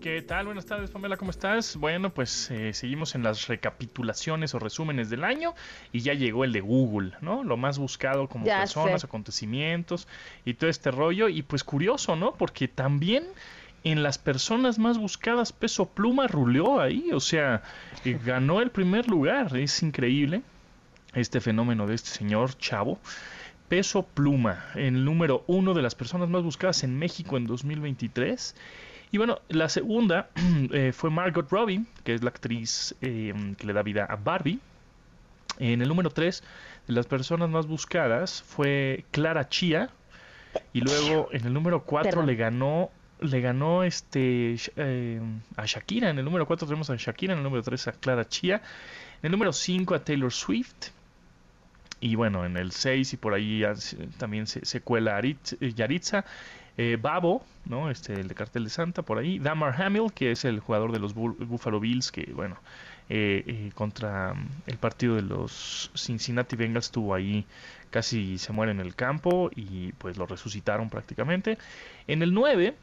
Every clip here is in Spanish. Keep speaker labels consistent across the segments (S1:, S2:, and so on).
S1: ¿Qué tal? Buenas tardes, Pamela, ¿cómo estás? Bueno, pues eh, seguimos en las recapitulaciones o resúmenes del año y ya llegó el de Google, ¿no? Lo más buscado como
S2: Ya
S1: personas,
S2: sé.
S1: acontecimientos y todo este rollo. Y pues curioso, ¿no? Porque también en las personas más buscadas, Peso Pluma ruleó ahí, o sea, eh, ganó el primer lugar, es increíble este fenómeno de este señor chavo. Peso Pluma, el número uno de las personas más buscadas en México en 2023. Y bueno, la segunda eh, fue Margot Robbie, que es la actriz eh, que le da vida a Barbie. En el número 3 de las personas más buscadas fue Clara Chia. Y luego en el número 4
S2: Perdón.
S1: le ganó le ganó este eh, a Shakira. En el número 4 tenemos a Shakira, en el número 3 a Clara Chia. En el número 5 a Taylor Swift. Y bueno, en el 6 y por ahí también se, se cuela Aritz- Yaritza, eh, Babo, ¿no? Este, el de Cartel de Santa, por ahí. Damar Hamill, que es el jugador de los Buffalo Bills, que bueno, eh, eh, contra mm, el partido de los Cincinnati Bengals estuvo ahí, casi se muere en el campo y pues lo resucitaron prácticamente. En el 9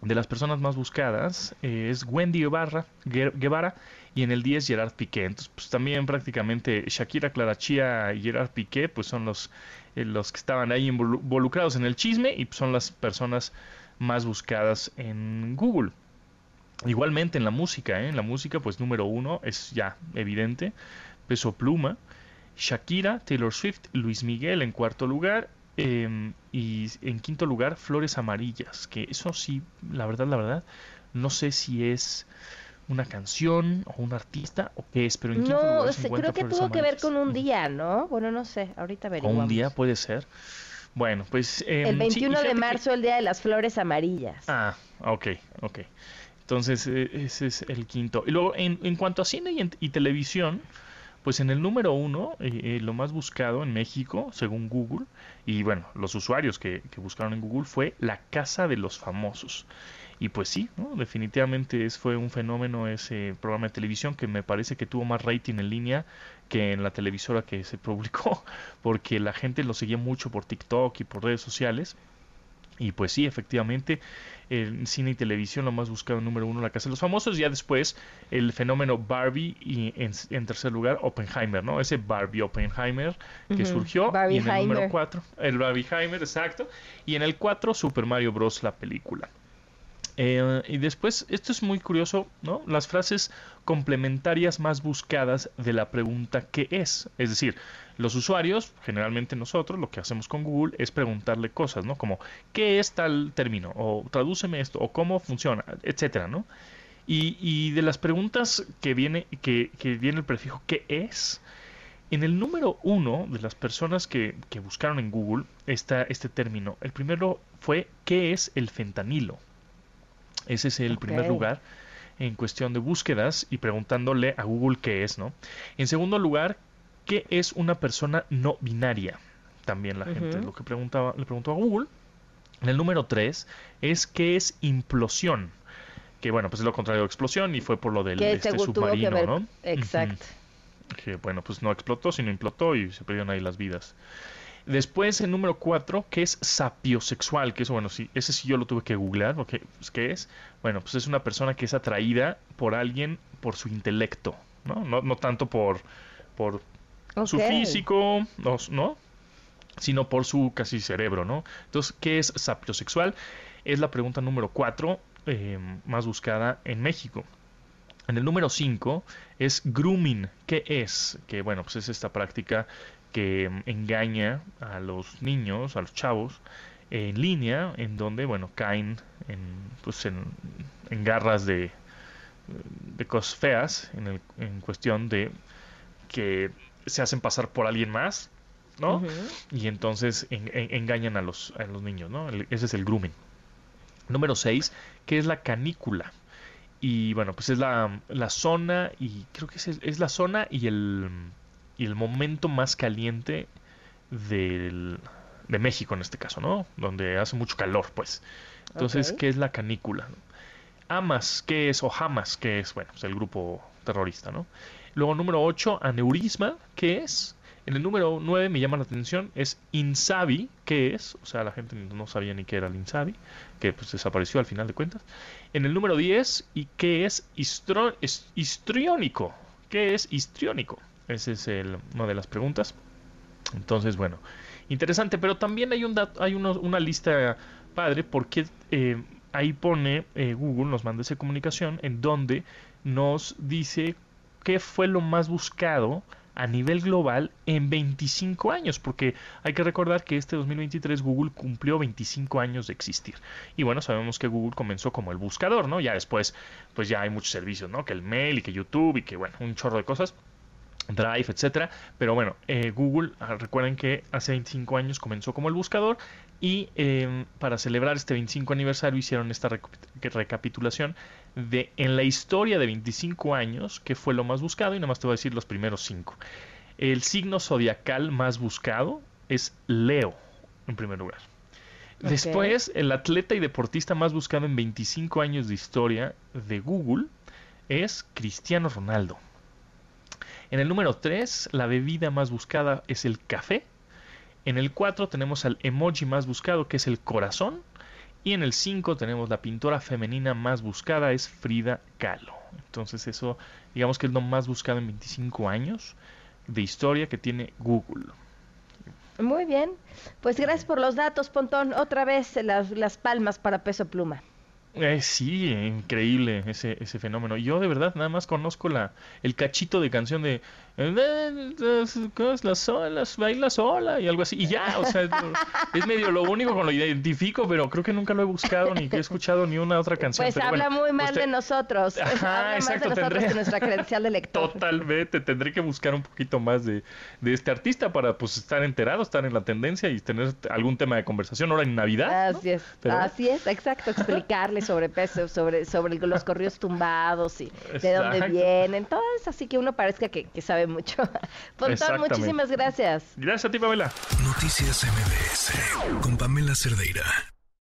S1: de las personas más buscadas eh, es Wendy Guevara, Gue- Guevara y en el 10 Gerard Piqué. Entonces, pues también prácticamente Shakira, Clara Chia y Gerard Piqué pues son los, eh, los que estaban ahí involu- involucrados en el chisme y son las personas más buscadas en Google. Igualmente en la música, ¿eh? en la música pues número uno es ya evidente, Peso Pluma, Shakira, Taylor Swift, Luis Miguel en cuarto lugar eh, y en quinto lugar Flores Amarillas, que eso sí, la verdad, la verdad, no sé si es una canción o un artista o qué es, pero en quinto
S2: No,
S1: lugar se
S2: creo que tuvo que ver con un día, ¿no? Bueno, no sé, ahorita
S1: O
S2: averiguamos.
S1: un día puede ser. Bueno, pues...
S2: El
S1: em, sí, y
S2: 21 de
S1: que-
S2: marzo, el día de las flores amarillas.
S1: Ah, ok, ok. Entonces, eh, ese es el quinto. Y luego, en, en cuanto a cine y, en- y televisión, pues en el número uno, eh, eh, lo más buscado en México, según Google, y bueno, los usuarios que, que buscaron en Google fue La Casa de los Famosos. Y pues sí, ¿no? definitivamente es, fue un fenómeno ese programa de televisión que me parece que tuvo más rating en línea que en la televisora que se publicó, porque la gente lo seguía mucho por TikTok y por redes sociales. Y pues sí, efectivamente, en cine y televisión lo más buscado número uno, La Casa de los Famosos, ya después el fenómeno Barbie y en, en tercer lugar Oppenheimer, ¿no? Ese Barbie Oppenheimer que surgió y en el número cuatro, el Barbieheimer, exacto, y en el 4 Super Mario Bros. la película. Eh, y después, esto es muy curioso, ¿no? Las frases complementarias más buscadas de la pregunta ¿qué es? Es decir, los usuarios, generalmente nosotros, lo que hacemos con Google es preguntarle cosas, ¿no? Como ¿qué es tal término? O tradúceme esto, o cómo funciona, etcétera, ¿no? Y, de las preguntas que viene, que, que viene el prefijo ¿qué es? En el número uno de las personas que, que buscaron en Google está este término. El primero fue ¿qué es el fentanilo? Ese es el primer lugar en cuestión de búsquedas y preguntándole a Google qué es, ¿no? En segundo lugar, ¿qué es una persona no binaria? También la gente lo que preguntaba, le preguntó a Google. En el número 3 es ¿qué es implosión? Que bueno, pues es lo contrario de explosión y fue por lo del este submarino,
S2: ver.
S1: ¿no?
S2: Exacto.
S1: Que bueno, pues no explotó, sino implotó y se perdieron ahí las vidas. Después el número 4, que es sapiosexual, que eso, bueno, sí, ese sí yo lo tuve que googlear, porque, pues, ¿qué es? Bueno, pues es una persona que es atraída por alguien por su intelecto, ¿no? No, no tanto por, por su físico, no, ¿no? Sino por su casi cerebro, ¿no? Entonces, ¿qué es sapiosexual? Es la pregunta número 4 más buscada en México. En el número 5 es grooming. ¿Qué es? Que bueno, pues es esta práctica que engaña a los niños, a los chavos, en línea, en donde, bueno, caen en, pues en, en garras de, de cosas feas, en, el- en cuestión de que se hacen pasar por alguien más, ¿no? Y entonces en- en- engañan a los, a los niños, ¿no? El- ese es el grooming. Número 6, que es la canícula. Y bueno, pues es la, la zona y creo que es, es la zona y el, y el momento más caliente del, de México en este caso, ¿no? Donde hace mucho calor, pues. Entonces. ¿qué es la canícula? Hamas, ¿qué es? O Hamas, ¿qué es? Bueno, es el grupo terrorista, ¿no? Luego, número 8, aneurisma, ¿qué es? En el número 9 me llama la atención, es Insabi, ¿qué es? O sea, la gente no sabía ni qué era el Insabi, que pues desapareció al final de cuentas. En el número 10, ¿y qué es histro- histriónico? ¿Qué es histriónico? Esa es el- una de las preguntas. Entonces, bueno, interesante, pero también hay un hay una lista padre porque eh, ahí pone eh, Google, nos manda esa comunicación en donde nos dice qué fue lo más buscado a nivel global en 25 años, porque hay que recordar que este 2023 Google cumplió 25 años de existir. Y bueno, sabemos que Google comenzó como el buscador, ¿no? Ya después, pues ya hay muchos servicios, ¿no? Que el mail y que YouTube y que, bueno, un chorro de cosas. Drive, etcétera. Pero bueno, eh, Google, ah, recuerden que hace 25 años comenzó como el buscador y eh, para celebrar este 25 aniversario hicieron esta recapitulación de en la historia de 25 años que fue lo más buscado y nada más te voy a decir los primeros 5. El signo zodiacal más buscado es Leo, en primer lugar. Después, el atleta y deportista más buscado en 25 años de historia de Google es Cristiano Ronaldo. En el número 3, la bebida más buscada es el café. En el 4 tenemos al emoji más buscado, que es el corazón. Y en el 5 tenemos la pintora femenina más buscada, es Frida Kahlo. Entonces eso, digamos que es lo más buscado en 25 años de historia que tiene Google.
S2: Muy bien. Pues gracias por los datos, Pontón. Otra vez las, las palmas para peso pluma.
S1: Eh, sí, increíble ese, ese fenómeno. Yo de verdad nada más conozco la, el cachito de canción de eh, las, las solas, baila sola y algo así. Y ya, o sea, es, medio lo único con lo identifico, pero creo que nunca lo he buscado ni que he escuchado ni una otra canción.
S2: Pues
S1: pero
S2: habla
S1: bueno,
S2: muy mal
S1: usted-
S2: de nosotros.
S1: Ajá,
S2: habla
S1: exacto,
S2: más de nosotros
S1: tendré-
S2: que nuestra credencial de lector.
S1: Totalmente, tendré que buscar un poquito más de, de este artista para pues estar enterado, estar en la tendencia y tener algún tema de conversación ahora en Navidad. ¿no?
S2: Así es,
S1: Pero-
S2: así es, exacto, explicarle sobre peso, sobre, sobre los corridos tumbados y de dónde vienen, todo eso, así que uno parezca que, que sabe mucho. Pontón, muchísimas gracias.
S1: Gracias a ti, Pamela.
S3: Noticias MBS con Pamela Cerdeira.